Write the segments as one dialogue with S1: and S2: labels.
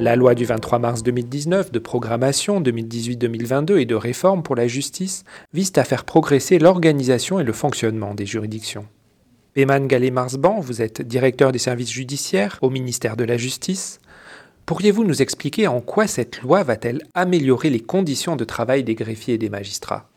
S1: La loi du 23 mars 2019 de programmation 2018-2022 et de réforme pour la justice vise à faire progresser l'organisation et le fonctionnement des juridictions. Eman Gallet-Marsban, vous êtes directeur des services judiciaires au ministère de la Justice. Pourriez-vous nous expliquer en quoi cette loi va-t-elle améliorer les conditions de travail des greffiers et des magistrats?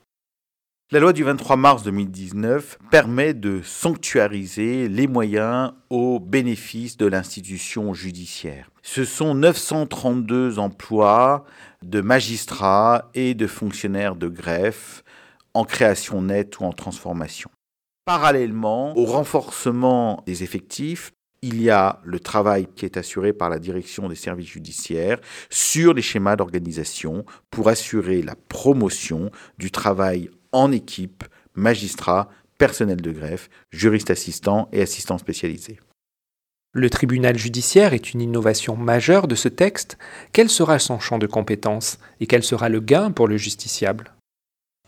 S2: La loi du 23 mars 2019 permet de sanctuariser les moyens au bénéfice de l'institution judiciaire. Ce sont 932 emplois de magistrats et de fonctionnaires de greffe en création nette ou en transformation. Parallèlement au renforcement des effectifs, il y a le travail qui est assuré par la direction des services judiciaires sur les schémas d'organisation pour assurer la promotion du travail en équipe, magistrats, personnel de greffe, juristes assistants et assistants spécialisés.
S1: Le tribunal judiciaire est une innovation majeure de ce texte. Quel sera son champ de compétences et quel sera le gain pour le justiciable?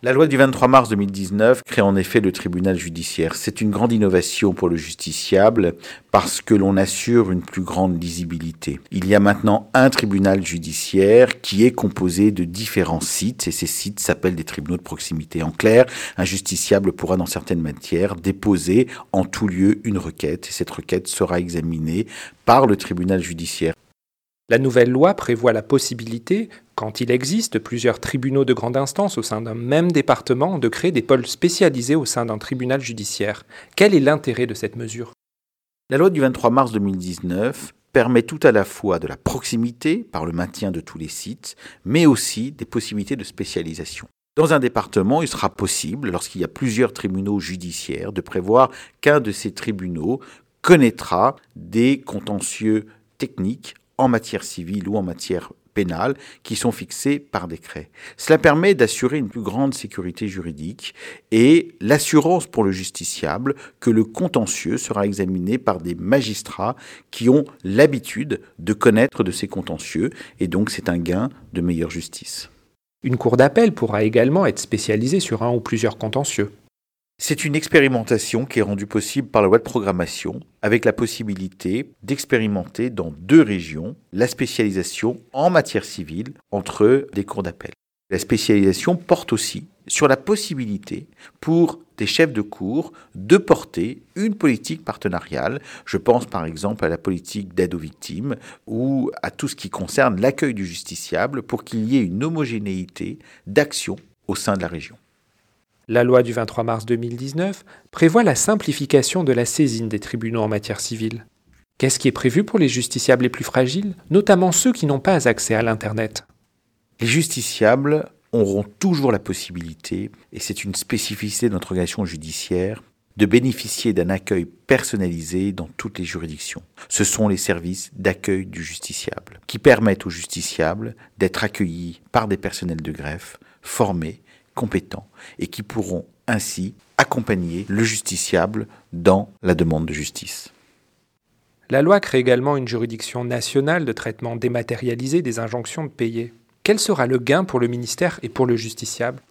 S2: La loi du 23 mars 2019 crée en effet le tribunal judiciaire. C'est une grande innovation pour le justiciable parce que l'on assure une plus grande lisibilité. Il y a maintenant un tribunal judiciaire qui est composé de différents sites et ces sites s'appellent des tribunaux de proximité. En clair, un justiciable pourra dans certaines matières déposer en tout lieu une requête et cette requête sera examinée par le tribunal judiciaire.
S1: La nouvelle loi prévoit la possibilité, quand il existe plusieurs tribunaux de grande instance au sein d'un même département, de créer des pôles spécialisés au sein d'un tribunal judiciaire. Quel est l'intérêt de cette mesure?
S2: La loi du 23 mars 2019 permet tout à la fois de la proximité par le maintien de tous les sites, mais aussi des possibilités de spécialisation. Dans un département, il sera possible, lorsqu'il y a plusieurs tribunaux judiciaires, de prévoir qu'un de ces tribunaux connaîtra des contentieux techniques en matière civile ou en matière pénale qui sont fixées par décret. Cela permet d'assurer une plus grande sécurité juridique et l'assurance pour le justiciable que le contentieux sera examiné par des magistrats qui ont l'habitude de connaître de ces contentieux et donc c'est un gain de meilleure justice.
S1: Une cour d'appel pourra également être spécialisée sur un ou plusieurs contentieux.
S2: C'est une expérimentation qui est rendue possible par la loi de programmation, avec la possibilité d'expérimenter dans deux régions la spécialisation en matière civile entre des cours d'appel. La spécialisation porte aussi sur la possibilité pour des chefs de cour de porter une politique partenariale. Je pense par exemple à la politique d'aide aux victimes ou à tout ce qui concerne l'accueil du justiciable pour qu'il y ait une homogénéité d'action au sein de la région.
S1: La loi du 23 mars 2019 prévoit la simplification de la saisine des tribunaux en matière civile. Qu'est-ce qui est prévu pour les justiciables les plus fragiles, notamment ceux qui n'ont pas accès à l'Internet?
S2: Les justiciables auront toujours la possibilité, et c'est une spécificité de notre organisation judiciaire, de bénéficier d'un accueil personnalisé dans toutes les juridictions. Ce sont les services d'accueil du justiciable, qui permettent aux justiciables d'être accueillis par des personnels de greffe formés compétents et qui pourront ainsi accompagner le justiciable dans la demande de justice.
S1: La loi crée également une juridiction nationale de traitement dématérialisé des injonctions de payer. Quel sera le gain pour le ministère et pour le justiciable?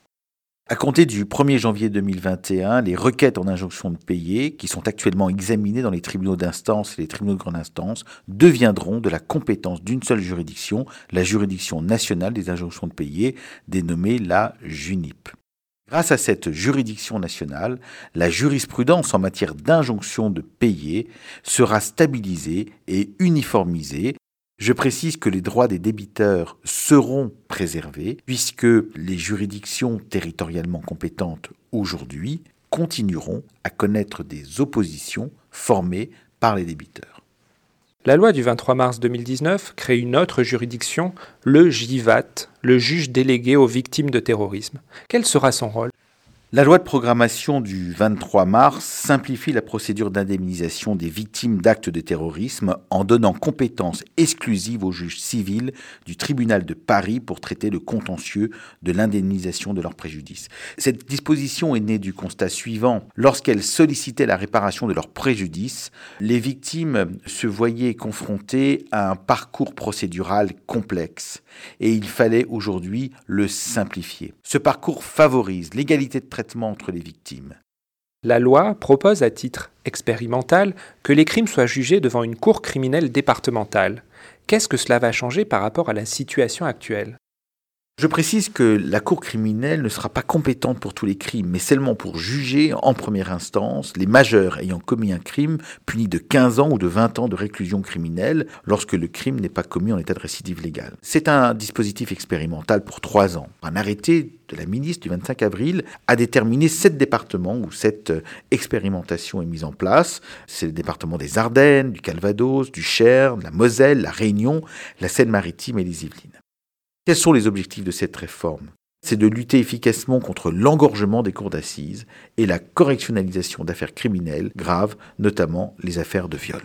S2: À compter du 1er janvier 2021, les requêtes en injonction de payer, qui sont actuellement examinées dans les tribunaux d'instance et les tribunaux de grande instance, deviendront de la compétence d'une seule juridiction, la juridiction nationale des injonctions de payer, dénommée la JUNIP. Grâce à cette juridiction nationale, la jurisprudence en matière d'injonction de payer sera stabilisée et uniformisée je précise que les droits des débiteurs seront préservés puisque les juridictions territorialement compétentes aujourd'hui continueront à connaître des oppositions formées par les débiteurs.
S1: La loi du 23 mars 2019 crée une autre juridiction, le JIVAT, le juge délégué aux victimes de terrorisme. Quel sera son rôle?
S2: La loi de programmation du 23 mars simplifie la procédure d'indemnisation des victimes d'actes de terrorisme en donnant compétence exclusive au juge civil du tribunal de Paris pour traiter le contentieux de l'indemnisation de leurs préjudices. Cette disposition est née du constat suivant. Lorsqu'elles sollicitaient la réparation de leurs préjudices, les victimes se voyaient confrontées à un parcours procédural complexe et il fallait aujourd'hui le simplifier. Ce parcours favorise l'égalité de traitement
S1: La loi propose à titre expérimental que les crimes soient jugés devant une cour criminelle départementale. Qu'est-ce que cela va changer par rapport à la situation actuelle?
S2: Je précise que la Cour criminelle ne sera pas compétente pour tous les crimes, mais seulement pour juger en première instance les majeurs ayant commis un crime puni de 15 ans ou de 20 ans de réclusion criminelle lorsque le crime n'est pas commis en état de récidive légale. C'est un dispositif expérimental pour 3 ans. Un arrêté de la ministre du 25 avril a déterminé sept départements où cette expérimentation est mise en place. C'est le département des Ardennes, du Calvados, du Cher, de la Moselle, la Réunion, la Seine-Maritime et les Yvelines. Quels sont les objectifs de cette réforme? C'est de lutter efficacement contre l'engorgement des cours d'assises et la correctionnalisation d'affaires criminelles graves, notamment les affaires de viol.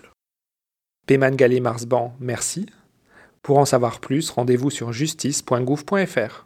S1: Payman Gallet-Marsban, merci. Pour en savoir plus, rendez-vous sur justice.gouv.fr.